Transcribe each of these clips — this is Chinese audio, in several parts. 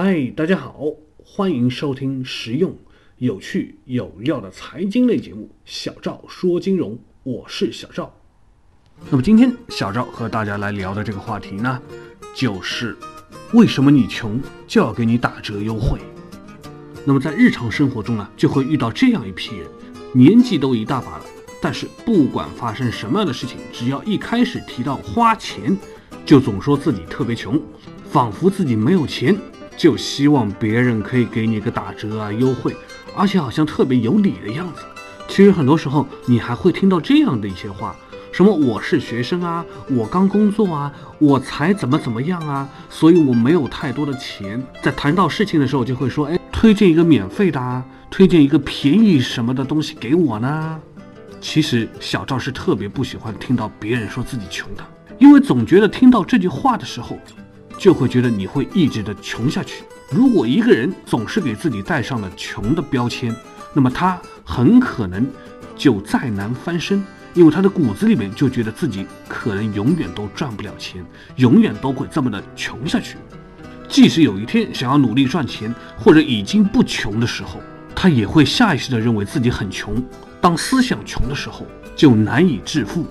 嗨，大家好，欢迎收听实用、有趣、有料的财经类节目《小赵说金融》，我是小赵。那么今天小赵和大家来聊的这个话题呢，就是为什么你穷就要给你打折优惠？那么在日常生活中呢，就会遇到这样一批人，年纪都一大把了，但是不管发生什么样的事情，只要一开始提到花钱，就总说自己特别穷，仿佛自己没有钱。就希望别人可以给你个打折啊优惠，而且好像特别有理的样子。其实很多时候你还会听到这样的一些话，什么我是学生啊，我刚工作啊，我才怎么怎么样啊，所以我没有太多的钱。在谈到事情的时候，就会说，哎，推荐一个免费的啊，推荐一个便宜什么的东西给我呢？其实小赵是特别不喜欢听到别人说自己穷的，因为总觉得听到这句话的时候。就会觉得你会一直的穷下去。如果一个人总是给自己带上了穷的标签，那么他很可能就再难翻身，因为他的骨子里面就觉得自己可能永远都赚不了钱，永远都会这么的穷下去。即使有一天想要努力赚钱，或者已经不穷的时候，他也会下意识的认为自己很穷。当思想穷的时候，就难以致富。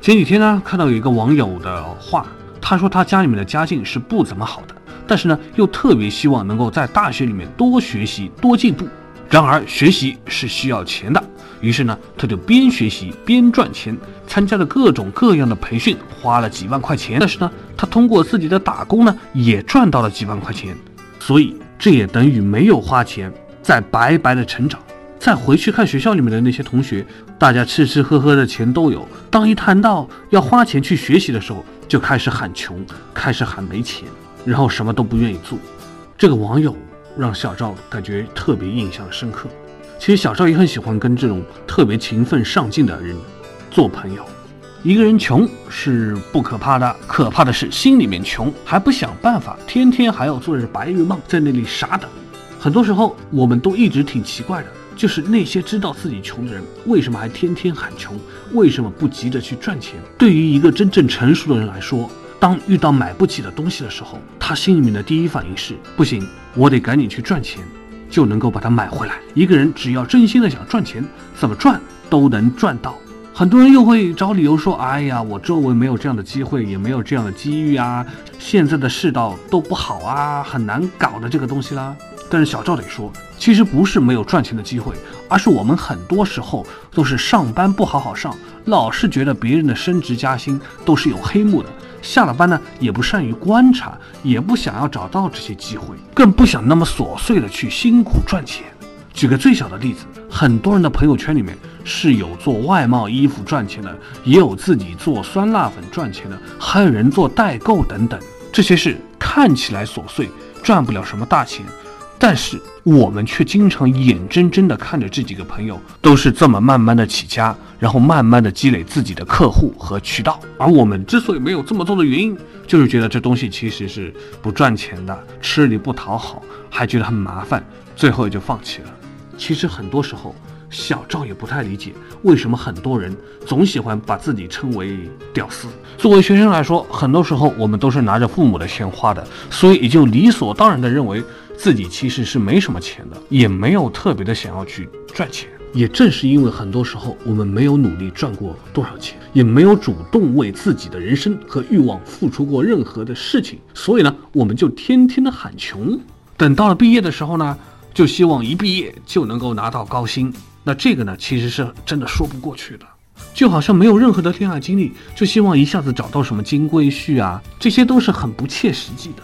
前几天呢，看到有一个网友的话。他说他家里面的家境是不怎么好的，但是呢，又特别希望能够在大学里面多学习、多进步。然而学习是需要钱的，于是呢，他就边学习边赚钱，参加了各种各样的培训，花了几万块钱。但是呢，他通过自己的打工呢，也赚到了几万块钱，所以这也等于没有花钱，在白白的成长。再回去看学校里面的那些同学，大家吃吃喝喝的钱都有，当一谈到要花钱去学习的时候，就开始喊穷，开始喊没钱，然后什么都不愿意做。这个网友让小赵感觉特别印象深刻。其实小赵也很喜欢跟这种特别勤奋上进的人做朋友。一个人穷是不可怕的，可怕的是心里面穷还不想办法，天天还要做着白日梦，在那里傻等。很多时候我们都一直挺奇怪的。就是那些知道自己穷的人，为什么还天天喊穷？为什么不急着去赚钱？对于一个真正成熟的人来说，当遇到买不起的东西的时候，他心里面的第一反应是：不行，我得赶紧去赚钱，就能够把它买回来。一个人只要真心的想赚钱，怎么赚都能赚到。很多人又会找理由说：哎呀，我周围没有这样的机会，也没有这样的机遇啊，现在的世道都不好啊，很难搞的这个东西啦。但是小赵得说，其实不是没有赚钱的机会，而是我们很多时候都是上班不好好上，老是觉得别人的升职加薪都是有黑幕的，下了班呢也不善于观察，也不想要找到这些机会，更不想那么琐碎的去辛苦赚钱。举个最小的例子，很多人的朋友圈里面是有做外贸衣服赚钱的，也有自己做酸辣粉赚钱的，还有人做代购等等，这些事看起来琐碎，赚不了什么大钱。但是我们却经常眼睁睁地看着这几个朋友都是这么慢慢的起家，然后慢慢的积累自己的客户和渠道，而我们之所以没有这么做的原因，就是觉得这东西其实是不赚钱的，吃力不讨好，还觉得很麻烦，最后也就放弃了。其实很多时候，小赵也不太理解为什么很多人总喜欢把自己称为屌丝。作为学生来说，很多时候我们都是拿着父母的钱花的，所以也就理所当然的认为。自己其实是没什么钱的，也没有特别的想要去赚钱。也正是因为很多时候我们没有努力赚过多少钱，也没有主动为自己的人生和欲望付出过任何的事情，所以呢，我们就天天的喊穷。等到了毕业的时候呢，就希望一毕业就能够拿到高薪。那这个呢，其实是真的说不过去的。就好像没有任何的恋爱经历，就希望一下子找到什么金龟婿啊，这些都是很不切实际的。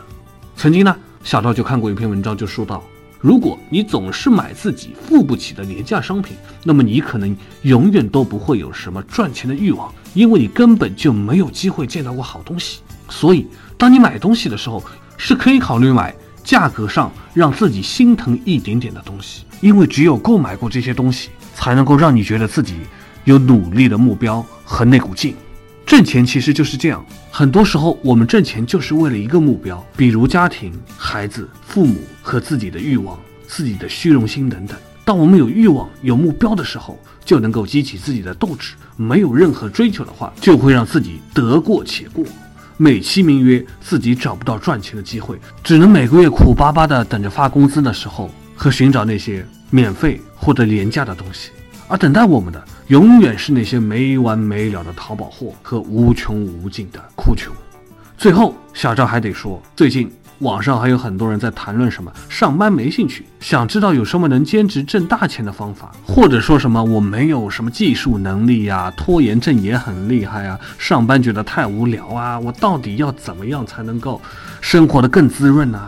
曾经呢。小赵就看过一篇文章，就说到：如果你总是买自己付不起的廉价商品，那么你可能永远都不会有什么赚钱的欲望，因为你根本就没有机会见到过好东西。所以，当你买东西的时候，是可以考虑买价格上让自己心疼一点点的东西，因为只有购买过这些东西，才能够让你觉得自己有努力的目标和那股劲。挣钱其实就是这样，很多时候我们挣钱就是为了一个目标，比如家庭、孩子、父母和自己的欲望、自己的虚荣心等等。当我们有欲望、有目标的时候，就能够激起自己的斗志；没有任何追求的话，就会让自己得过且过。美其名曰自己找不到赚钱的机会，只能每个月苦巴巴的等着发工资的时候，和寻找那些免费或者廉价的东西。而等待我们的，永远是那些没完没了的淘宝货和无穷无尽的哭穷。最后，小赵还得说，最近。网上还有很多人在谈论什么上班没兴趣，想知道有什么能兼职挣大钱的方法，或者说什么我没有什么技术能力呀，拖延症也很厉害啊，上班觉得太无聊啊，我到底要怎么样才能够生活的更滋润呢？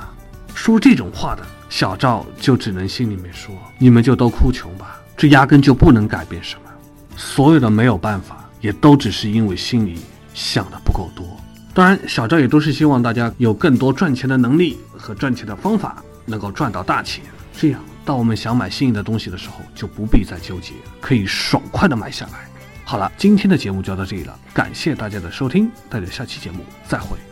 说这种话的小赵就只能心里面说：你们就都哭穷吧，这压根就不能改变什么，所有的没有办法，也都只是因为心里想的不够多。当然，小赵也都是希望大家有更多赚钱的能力和赚钱的方法，能够赚到大钱。这样，当我们想买心仪的东西的时候，就不必再纠结，可以爽快的买下来。好了，今天的节目就到这里了，感谢大家的收听，大家下期节目再会。